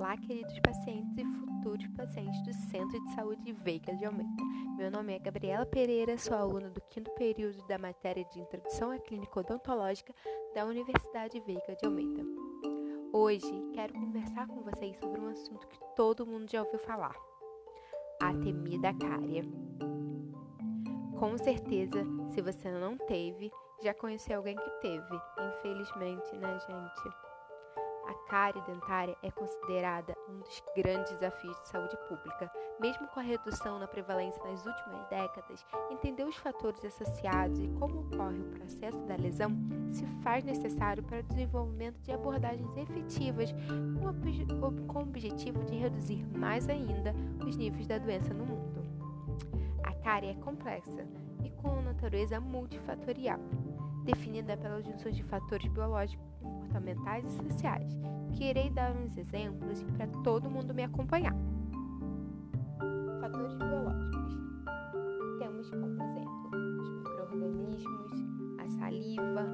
Olá, queridos pacientes e futuros pacientes do Centro de Saúde Veiga de Almeida. Meu nome é Gabriela Pereira, sou aluna do quinto período da matéria de Introdução à Clínica Odontológica da Universidade Veiga de Almeida. Hoje quero conversar com vocês sobre um assunto que todo mundo já ouviu falar: a temida cárie. Com certeza, se você não teve, já conheceu alguém que teve. Infelizmente, né, gente? A cárie dentária é considerada um dos grandes desafios de saúde pública. Mesmo com a redução na prevalência nas últimas décadas, entender os fatores associados e como ocorre o processo da lesão se faz necessário para o desenvolvimento de abordagens efetivas com o objetivo de reduzir mais ainda os níveis da doença no mundo. A cárie é complexa e com natureza multifatorial, definida pela junção de fatores biológicos comportamentais e sociais, que irei dar uns exemplos para todo mundo me acompanhar. Fatores biológicos. Temos como exemplo os micro-organismos, a saliva,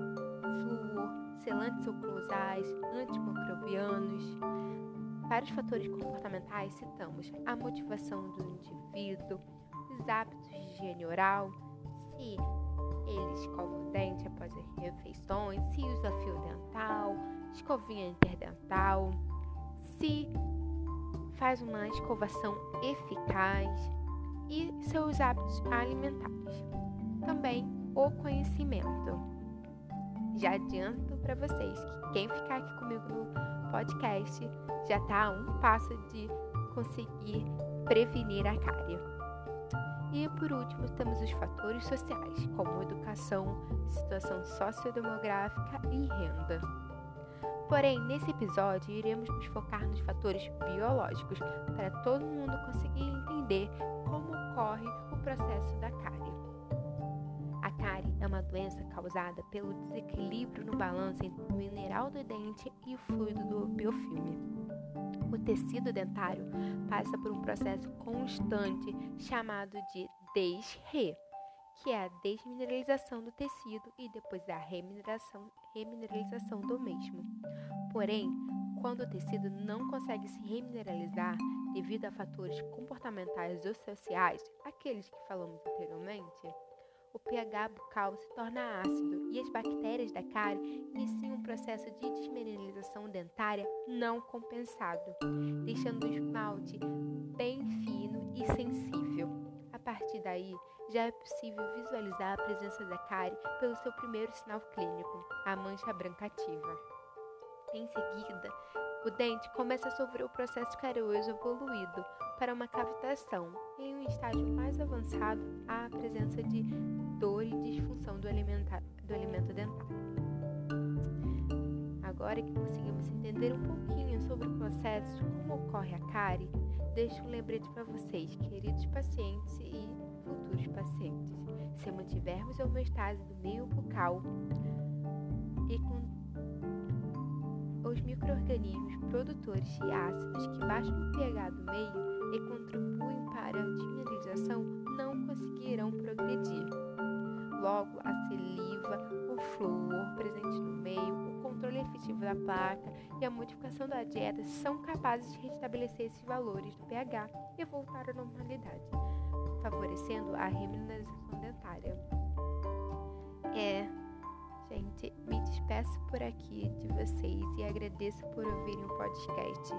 flúor, selantes oclusais, antimicrobianos. Para os fatores comportamentais, citamos a motivação do indivíduo, os hábitos de higiene oral, se ele escova o dente após as refeições, se usa fio dental, escovinha interdental, se faz uma escovação eficaz e seus hábitos alimentares. Também o conhecimento. Já adianto para vocês que quem ficar aqui comigo no podcast já está a um passo de conseguir prevenir a cárie. E por último, temos os fatores sociais, como educação, situação sociodemográfica e renda. Porém, nesse episódio, iremos nos focar nos fatores biológicos para todo mundo conseguir entender como ocorre o processo da cárie. A cárie é uma doença causada pelo desequilíbrio no balanço entre o mineral do dente e o fluido do biofilme. O tecido dentário passa por um processo constante chamado de desre, que é a desmineralização do tecido e depois a remineralização, remineralização do mesmo. Porém, quando o tecido não consegue se remineralizar devido a fatores comportamentais ou sociais, aqueles que falamos anteriormente, o pH bucal se torna ácido e as bactérias da cárie iniciam um processo de desmineralização dentária não compensado, deixando o esmalte bem fino e sensível. A partir daí, já é possível visualizar a presença da cárie pelo seu primeiro sinal clínico, a mancha branca ativa. Em seguida, o dente começa a sofrer o processo carioso evoluído para uma cavitação. Em um estágio mais avançado, há a presença de dor e disfunção do, do alimento dentário. Agora que conseguimos entender um pouquinho sobre o processo como ocorre a cárie, deixo um lembrete para vocês, queridos pacientes e futuros pacientes. Se mantivermos a homeostase do meio bucal e com os micro-organismos produtores de ácidos que baixam o pH do meio e contribuem para a dimineralização não conseguirão progredir. Logo, a saliva, o flúor presente no meio, o controle efetivo da placa e a modificação da dieta são capazes de restabelecer esses valores do pH e voltar à normalidade, favorecendo a remineralização dentária. É, gente, me despeço por aqui de vocês e agradeço por ouvirem o podcast.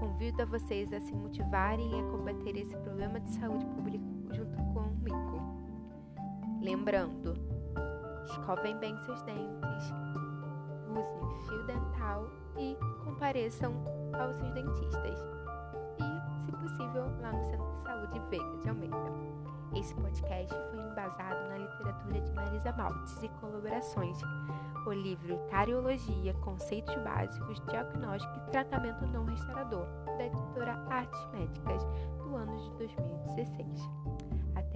Convido a vocês a se motivarem a combater esse problema de saúde pública junto comigo. Lembrando, escovem bem seus dentes, usem fio dental e compareçam aos seus dentistas. E, se possível, lá no Centro de Saúde Veiga de Almeida. Esse podcast foi embasado na literatura de Marisa Maltes e colaborações, o livro Cariologia, Conceitos Básicos, Diagnóstico e Tratamento Não Restaurador, da editora Artes Médicas, do ano de 2016.